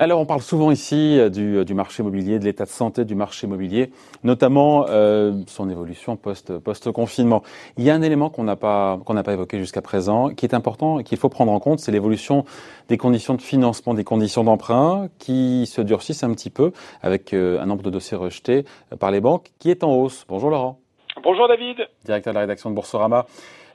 Alors, on parle souvent ici euh, du, du marché immobilier, de l'état de santé du marché immobilier, notamment euh, son évolution post, post-confinement. Il y a un élément qu'on n'a pas, qu'on n'a pas évoqué jusqu'à présent, qui est important et qu'il faut prendre en compte, c'est l'évolution des conditions de financement, des conditions d'emprunt, qui se durcissent un petit peu avec euh, un nombre de dossiers rejetés euh, par les banques, qui est en hausse. Bonjour Laurent. Bonjour David. Directeur de la rédaction de Boursorama.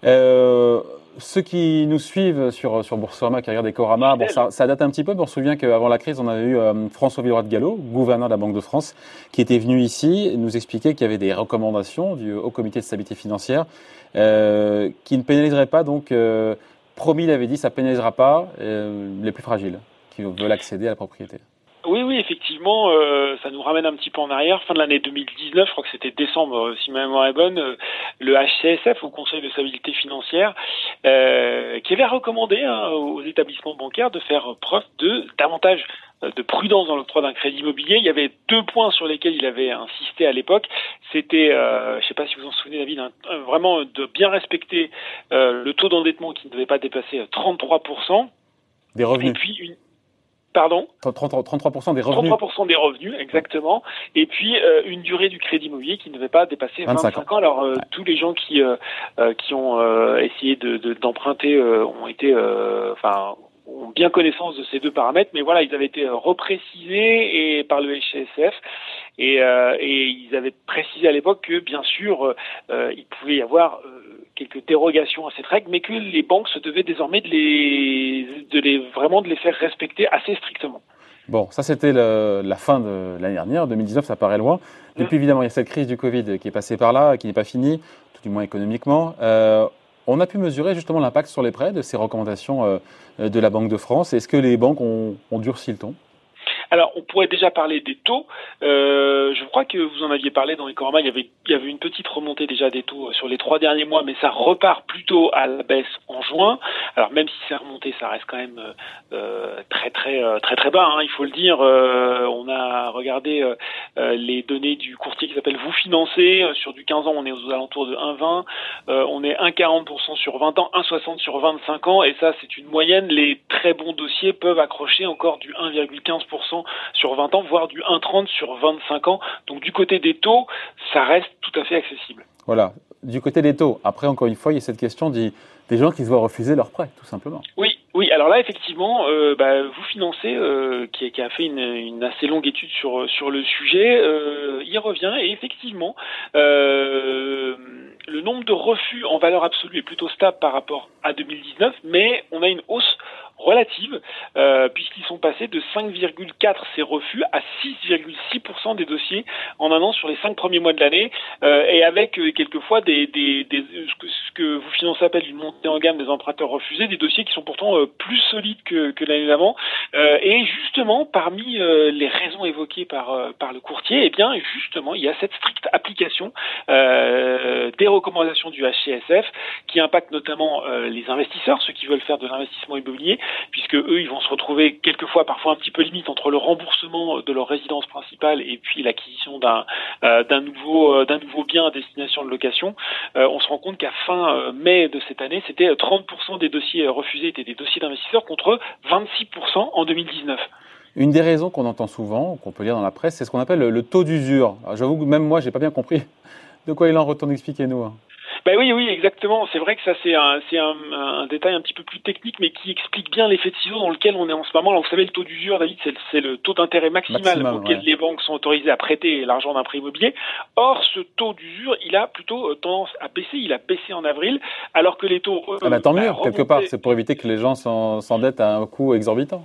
Euh, ceux qui nous suivent sur, sur Boursorama, qui regardent Ecorama, bon, ça, ça, date un petit peu. on se souvient qu'avant la crise, on avait eu euh, François Villeroy de Gallo, gouverneur de la Banque de France, qui était venu ici nous expliquer qu'il y avait des recommandations du Haut Comité de stabilité financière euh, qui ne pénaliseraient pas. Donc, euh, promis, il avait dit, ça pénalisera pas euh, les plus fragiles qui veulent accéder à la propriété. Oui, oui, effectivement, euh, ça nous ramène un petit peu en arrière. Fin de l'année 2019, je crois que c'était décembre, euh, si ma mémoire est bonne, euh, le HCSF, au Conseil de stabilité financière, euh, qui avait recommandé hein, aux établissements bancaires de faire preuve de davantage de prudence dans l'octroi d'un crédit immobilier. Il y avait deux points sur lesquels il avait insisté à l'époque. C'était, euh, je ne sais pas si vous en souvenez, David, vraiment de bien respecter euh, le taux d'endettement qui ne devait pas dépasser 33%. Des revenus. Et puis une, Pardon 33% des revenus. 33% des revenus, exactement. Et puis euh, une durée du crédit immobilier qui ne devait pas dépasser 25, 25 ans. Alors euh, ouais. tous les gens qui euh, qui ont essayé de d'emprunter ont été, enfin ont bien connaissance de ces deux paramètres, mais voilà, ils avaient été reprécisés et par le HCSF et, euh, et ils avaient précisé à l'époque que bien sûr euh, il pouvait y avoir quelques dérogations à cette règle, mais que les banques se devaient désormais de les, de les vraiment de les faire respecter assez strictement. Bon, ça c'était la fin de l'année dernière, 2019, ça paraît loin. Depuis, mmh. évidemment, il y a cette crise du Covid qui est passée par là, qui n'est pas finie, tout du moins économiquement. Euh, on a pu mesurer justement l'impact sur les prêts de ces recommandations euh, de la Banque de France. Est-ce que les banques ont, ont durci le ton? Alors, on pourrait déjà parler des taux. Euh, je crois que vous en aviez parlé dans les Corma. Il y avait, il y avait une petite remontée déjà des taux sur les trois derniers mois, mais ça repart plutôt à la baisse en juin. Alors, même si c'est remonté, ça reste quand même euh, très, très, très, très bas. Hein, il faut le dire. Euh, on a regardé euh, les données du courtier qui s'appelle Vous Financer. Sur du 15 ans, on est aux alentours de 1,20. on est 1,40% sur 20 ans, 1,60 sur 25 ans, et ça, c'est une moyenne. Les très bons dossiers peuvent accrocher encore du 1,15% sur 20 ans, voire du 1,30 sur 25 ans. Donc du côté des taux, ça reste tout à fait accessible. Voilà, du côté des taux. Après, encore une fois, il y a cette question des, des gens qui se voient refuser leur prêt, tout simplement. Oui, oui, alors là, effectivement, euh, bah, vous financez, euh, qui, qui, a fait une, une, assez longue étude sur, sur le sujet, euh, il revient et effectivement, euh, le nombre de refus en valeur absolue est plutôt stable par rapport à 2019, mais on a une hausse relative, euh, puisqu'ils sont passés de 5,4 ces refus à 6,6% des dossiers en un an sur les cinq premiers mois de l'année, euh, et avec euh, quelquefois des, ce, que, vous financez appelle une montée en gamme des emprunteurs refusés, des dossiers qui sont pourtant plus solides que, que l'année d'avant. Euh, et justement, parmi euh, les raisons évoquées par, par le courtier, eh bien justement, il y a cette stricte application des recommandations du HCSF qui impacte notamment les investisseurs, ceux qui veulent faire de l'investissement immobilier, puisque eux, ils vont se retrouver quelquefois, parfois un petit peu limite entre le remboursement de leur résidence principale et puis l'acquisition d'un euh, d'un nouveau euh, d'un nouveau bien à destination de location. Euh, on se rend compte qu'à fin mai de cette année, c'était 30% des dossiers refusés étaient des dossiers d'investisseurs contre 26% en 2019. Une des raisons qu'on entend souvent, qu'on peut lire dans la presse, c'est ce qu'on appelle le, le taux d'usure. J'avoue que même moi, j'ai pas bien compris de quoi il en retourne. Expliquez-nous. Hein. Ben oui, oui, exactement. C'est vrai que ça, c'est un, c'est un, un, détail un petit peu plus technique, mais qui explique bien l'effet de ciseau dans lequel on est en ce moment. Alors, vous savez, le taux d'usure, David, c'est, c'est le taux d'intérêt maximal, maximal auquel ouais. les banques sont autorisées à prêter l'argent d'un prêt immobilier. Or, ce taux d'usure, il a plutôt euh, tendance à baisser. Il a baissé en avril, alors que les taux. Euh, ah ben, tant mieux, quelque part. C'est pour éviter que les gens s'endettent à un coût exorbitant.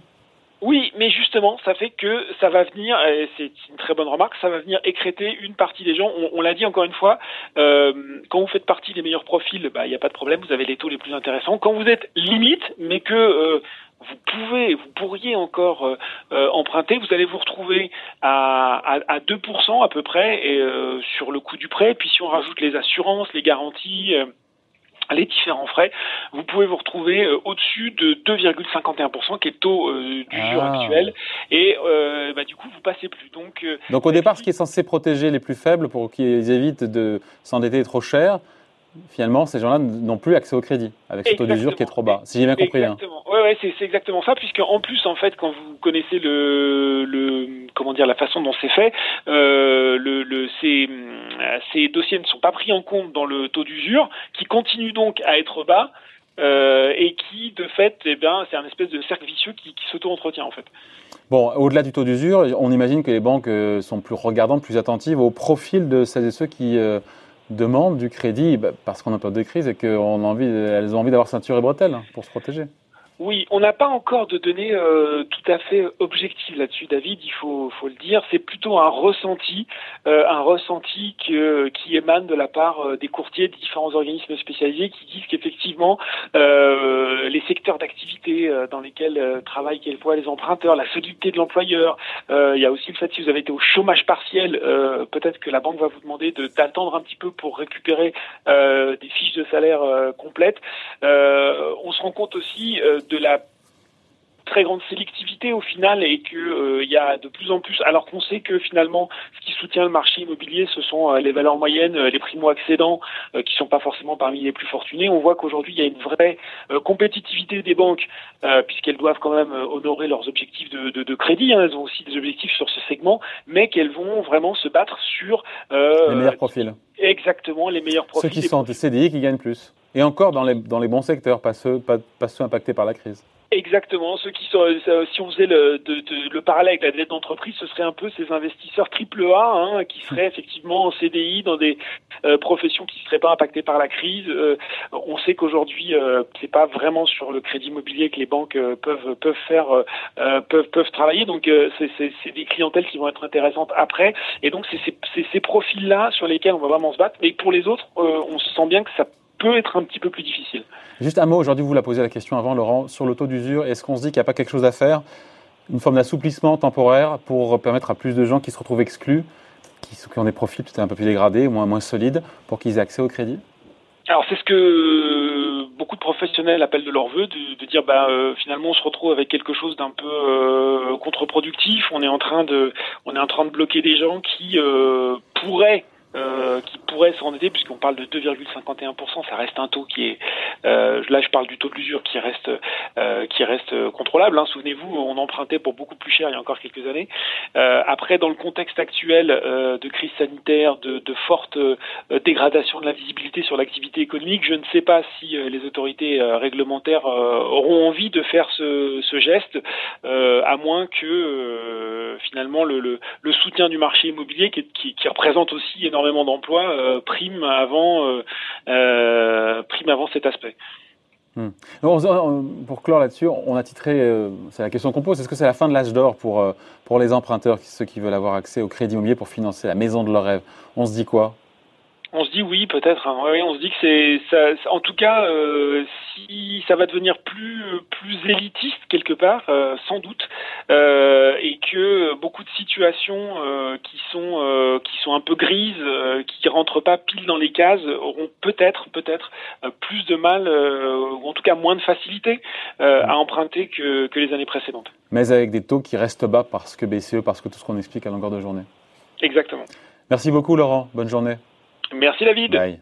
Oui, mais justement, ça fait que ça va venir, c'est une très bonne remarque, ça va venir écréter une partie des gens. On, l'a dit encore une fois, euh, quand vous faites partie des meilleurs profils, il bah, n'y a pas de problème, vous avez les taux les plus intéressants. Quand vous êtes limite, mais que euh, vous pouvez, vous pourriez encore euh, emprunter, vous allez vous retrouver à, à, à 2% à peu près et, sur le coût du prêt. Puis si on rajoute les assurances, les garanties les différents frais, vous pouvez vous retrouver euh, au-dessus de 2,51% qui est le taux euh, d'usure ah. actuel et euh, bah, du coup vous passez plus. Donc, Donc au départ ce qui est censé protéger les plus faibles pour qu'ils évitent de s'endetter trop cher, finalement, ces gens-là n'ont plus accès au crédit avec ce taux d'usure qui est trop bas. Si j'ai bien compris. Hein. Exactement. Hein. Ouais, c'est exactement ça, puisque en plus, en fait, quand vous connaissez le, comment dire, la façon dont c'est fait, euh, ces, dossiers ne sont pas pris en compte dans le taux d'usure, qui continue donc à être bas. Euh, et qui, de fait, eh bien, c'est un espèce de cercle vicieux qui, qui s'auto-entretient en fait. Bon, au-delà du taux d'usure, on imagine que les banques euh, sont plus regardantes, plus attentives au profil de celles et ceux qui demandent du crédit bah, parce qu'on a peur de crise et qu'elles ont envie d'avoir ceinture et bretelles pour se protéger. Oui, on n'a pas encore de données euh, tout à fait objectives là-dessus, David. Il faut, faut le dire. C'est plutôt un ressenti, euh, un ressenti que, qui émane de la part euh, des courtiers des différents organismes spécialisés qui disent qu'effectivement les secteurs d'activité dans lesquels travaillent quelquefois les emprunteurs, la solidité de l'employeur. il y a aussi le fait si vous avez été au chômage partiel, peut-être que la banque va vous demander d'attendre un petit peu pour récupérer des fiches de salaire complètes. on se rend compte aussi de la très grande sélectivité au final et que euh, il y a de plus en plus alors qu'on sait que finalement ce qui soutient le marché immobilier ce sont euh, les valeurs moyennes euh, les primo accédants qui sont pas forcément parmi les plus fortunés. On voit qu'aujourd'hui il y a une vraie compétitivité des banques puisqu'elles doivent quand même honorer leurs objectifs de, de, de crédit hein. elles ont aussi des objectifs sur ce segment mais qu'elles vont vraiment se battre sur les meilleurs profils. Exactement les meilleurs profils ceux qui sont des CDI qui gagnent plus et encore dans les, dans les bons secteurs, pas ceux, pas, pas ceux impactés par la crise. Exactement. Ceux qui sont, euh, si on faisait le, de, le parallèle avec la dette d'entreprise, ce serait un peu ces investisseurs triple A hein, qui seraient effectivement en CDI dans des euh, professions qui ne seraient pas impactées par la crise. Euh, on sait qu'aujourd'hui, euh, c'est pas vraiment sur le crédit immobilier que les banques peuvent peuvent faire peuvent peuvent travailler. Donc c'est des clientèles qui vont être intéressantes après. Et donc c'est ces profils-là sur lesquels on va vraiment se battre. Mais pour les autres, on se sent bien que ça peut être un petit peu plus difficile. Juste un mot, aujourd'hui vous la posé la question avant Laurent, sur le taux d'usure, est-ce qu'on se dit qu'il n'y a pas quelque chose à faire Une forme d'assouplissement temporaire pour permettre à plus de gens qui se retrouvent exclus, qui, ont des profils peut-être un peu plus dégradés, moins, moins solides, pour qu'ils aient accès au crédit? Alors c'est ce que beaucoup de professionnels appellent de leur vœu, de, dire bah euh, finalement on se retrouve avec quelque chose d'un peu euh, contre-productif. On est en train de on est en train de bloquer des gens qui euh, pourraient euh, qui pourrait s'endetter, puisqu'on parle de 2,51%, ça reste un taux qui est, euh, là je parle du taux de l'usure qui reste, euh, qui reste contrôlable. Hein. Souvenez-vous, on empruntait pour beaucoup plus cher il y a encore quelques années. Euh, après, dans le contexte actuel euh, de crise sanitaire, de, de forte dégradation de la visibilité sur l'activité économique, je ne sais pas si les autorités réglementaires auront envie de faire ce, ce geste, à moins que finalement le, le, le, soutien du marché immobilier qui, qui, qui représente aussi énormément énormément d'emplois euh, prime avant euh, euh, prime avant cet aspect. Hmm. pour clore là-dessus, on a titré, c'est la question qu'on pose, est-ce que c'est la fin de l'âge d'or pour, pour les emprunteurs, ceux qui veulent avoir accès au crédit immobilier pour financer la maison de leur rêve On se dit quoi? On se dit oui, peut-être. Hein. Oui, on se dit que c'est, ça, en tout cas, euh, si ça va devenir plus plus élitiste quelque part, euh, sans doute, euh, et que beaucoup de situations euh, qui sont euh, qui sont un peu grises, qui rentrent pas pile dans les cases, auront peut-être peut-être plus de mal, ou en tout cas moins de facilité à emprunter que que les années précédentes. Mais avec des taux qui restent bas parce que BCE, parce que tout ce qu'on explique à longueur de journée. Exactement. Merci beaucoup, Laurent. Bonne journée. Merci David.